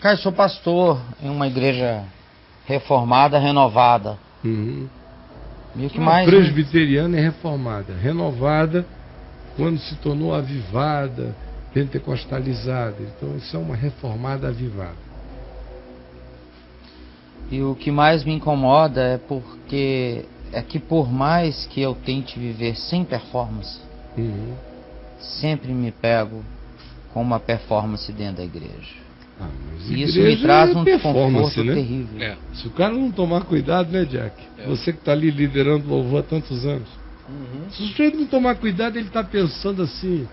Caio, sou pastor em uma igreja reformada, renovada. Uhum. E o que Uma mais. presbiteriana é reformada, renovada quando se tornou avivada, pentecostalizada. Então isso é uma reformada avivada. E o que mais me incomoda é porque é que por mais que eu tente viver sem performance, Uhum. sempre me pego com uma performance dentro da igreja. Ah, mas E isso me traz é um performance, desconforto né? terrível. É. Se o cara não tomar cuidado, né, Jack? É. Você que está ali liderando o louvor há tantos anos. Uhum. Se o sujeito não tomar cuidado, ele está pensando assim,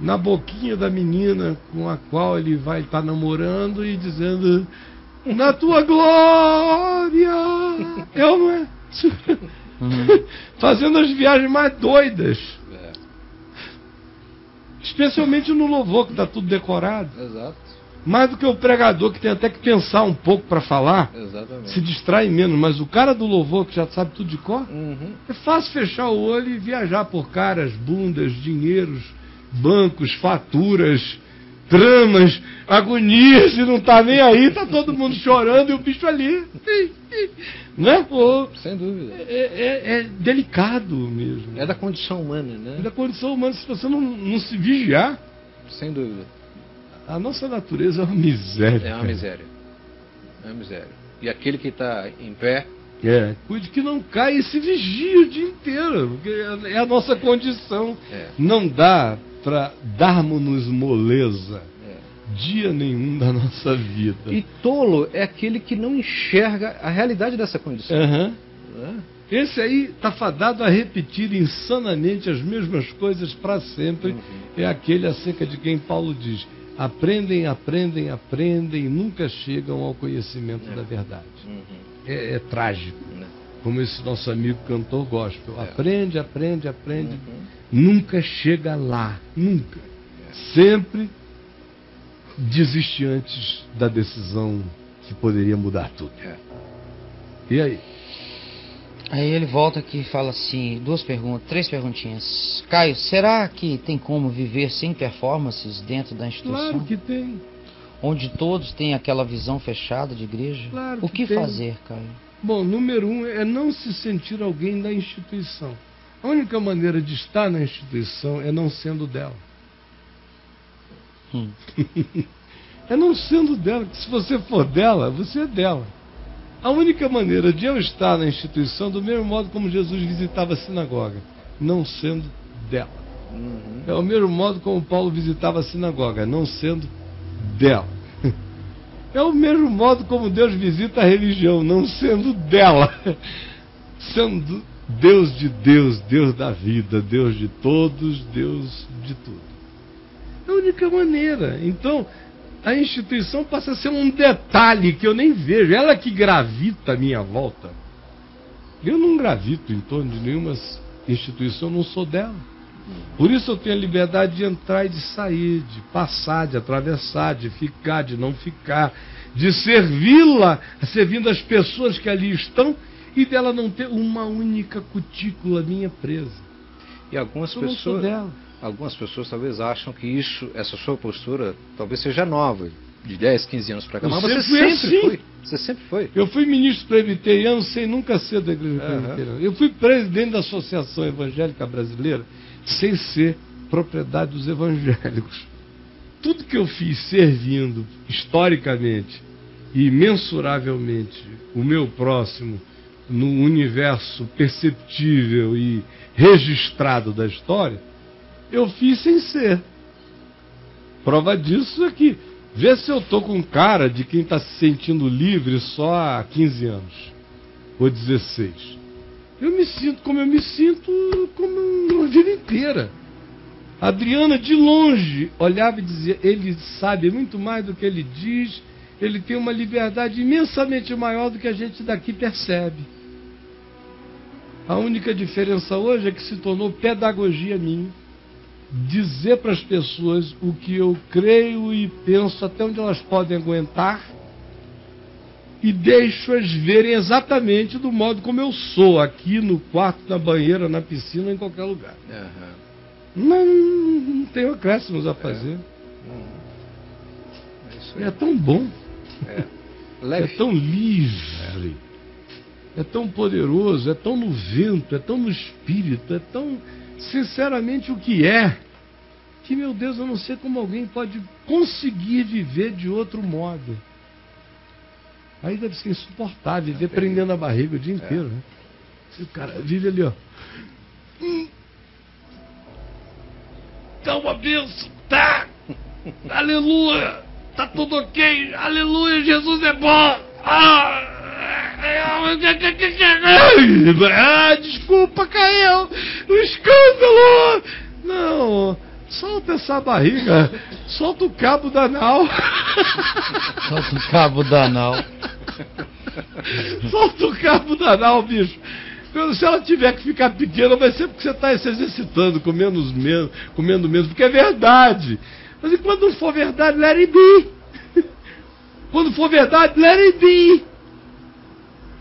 na boquinha da menina com a qual ele vai estar namorando e dizendo, na tua glória! É ou não é? Uhum. Fazendo as viagens mais doidas. Especialmente no louvor, que está tudo decorado. exato, Mais do que o pregador, que tem até que pensar um pouco para falar. exatamente. Se distrai menos, mas o cara do louvor, que já sabe tudo de cor, Uhum. É fácil fechar o olho e viajar por caras, bundas, dinheiros, bancos, faturas, tramas, agonias, e não tá nem aí, tá todo mundo chorando e o bicho ali. Né? Pô, Sem dúvida. é, é- é delicado mesmo. É da condição humana, É né? da condição humana, se você não, não se vigiar, Sem dúvida. a nossa natureza é uma miséria. É uma miséria. É uma miséria. E aquele que está em pé, É, cuide que não caia e se vigia o dia inteiro, porque é a nossa condição. é, Não dá para darmos-nos moleza é. dia nenhum da nossa vida. E tolo é aquele que não enxerga a realidade dessa condição. Aham. né? Esse aí está fadado a repetir insanamente as mesmas coisas para sempre. Uhum. É aquele acerca de quem Paulo diz: aprendem, aprendem, aprendem, e nunca chegam ao conhecimento É. da verdade. Uhum. É, é trágico? Como esse nosso amigo cantor gospel. É. Aprende, aprende, aprende, Uhum. nunca chega lá, nunca. Sempre desiste antes da decisão que poderia mudar tudo. É. E aí? Aí ele volta aqui e fala assim, duas perguntas, três perguntinhas. Caio, será que tem como viver sem performances dentro da instituição? Claro que tem. Onde todos têm aquela visão fechada de igreja? Claro o que fazer, Caio? Bom, número um é não se sentir alguém da instituição. A única maneira de estar na instituição é não sendo dela. Hum. É não sendo dela, que se você for dela, você é dela. A única maneira de eu estar na instituição, do mesmo modo como Jesus visitava a sinagoga, não sendo dela. Uhum. É o mesmo modo como Paulo visitava a sinagoga, não sendo dela. É o mesmo modo como Deus visita a religião, não sendo dela. Sendo Deus de Deus, Deus da vida, Deus de todos, Deus de tudo. É a única maneira. Então, a instituição passa a ser um detalhe que eu nem vejo. Ela que gravita à minha volta. Eu não gravito em torno de nenhuma instituição, eu não sou dela. Por isso eu tenho a liberdade de entrar e de sair, de passar, de atravessar, de ficar, de não ficar, de servi-la, servindo as pessoas que ali estão e dela não ter uma única cutícula minha presa. E algumas Eu pessoas, algumas pessoas talvez acham que isso, essa sua postura, talvez seja nova, de 10, 15 anos para cá. Eu Mas você sempre assim. foi. Você sempre foi. Eu fui ministro presbiteriano sem nunca ser da igreja Aham. presbiteriana. Eu fui presidente da Associação Evangélica Brasileira sem ser propriedade dos evangélicos. Tudo que eu fiz servindo historicamente e mensuravelmente o meu próximo no universo perceptível e registrado da história, eu fiz sem ser. Prova disso é que vê se eu tô com cara de quem está se sentindo livre só há 15 anos ou 16. Eu me sinto como eu me sinto como a vida inteira. Adriana, de longe, olhava e dizia: Ele sabe muito mais do que ele diz, ele tem uma liberdade imensamente maior do que a gente daqui percebe. A única diferença hoje é que se tornou pedagogia minha dizer para as pessoas o que eu creio e penso até onde elas podem aguentar e deixo-as verem exatamente do modo como eu sou, aqui no quarto, na banheira, na piscina, em qualquer lugar. Aham. Não, não tenho acréscimos a fazer. Uhum. É isso isso aí. É tão bom. É. É tão livre. É tão poderoso, é tão no vento, é tão no espírito, é tão sinceramente o que é. Que, meu Deus, eu não sei como alguém pode conseguir viver de outro modo. Aí deve ser insuportável, viver prendendo a barriga o dia inteiro, né? O cara vive ali, ó. Hum. Tá uma benção, tá? Aleluia! Tá tudo ok, aleluia, Jesus é bom! Ah! Ah, desculpa, caiu! O escândalo! Não, solta essa barriga, solta o cabo da nau. Solta o cabo da anal. Solta o cabo da nau, bicho. Se ela tiver que ficar pequena, vai ser porque você está se exercitando, comendo menos, comendo menos, porque é verdade. Mas quando for verdade, let it be. Quando for verdade, let it be.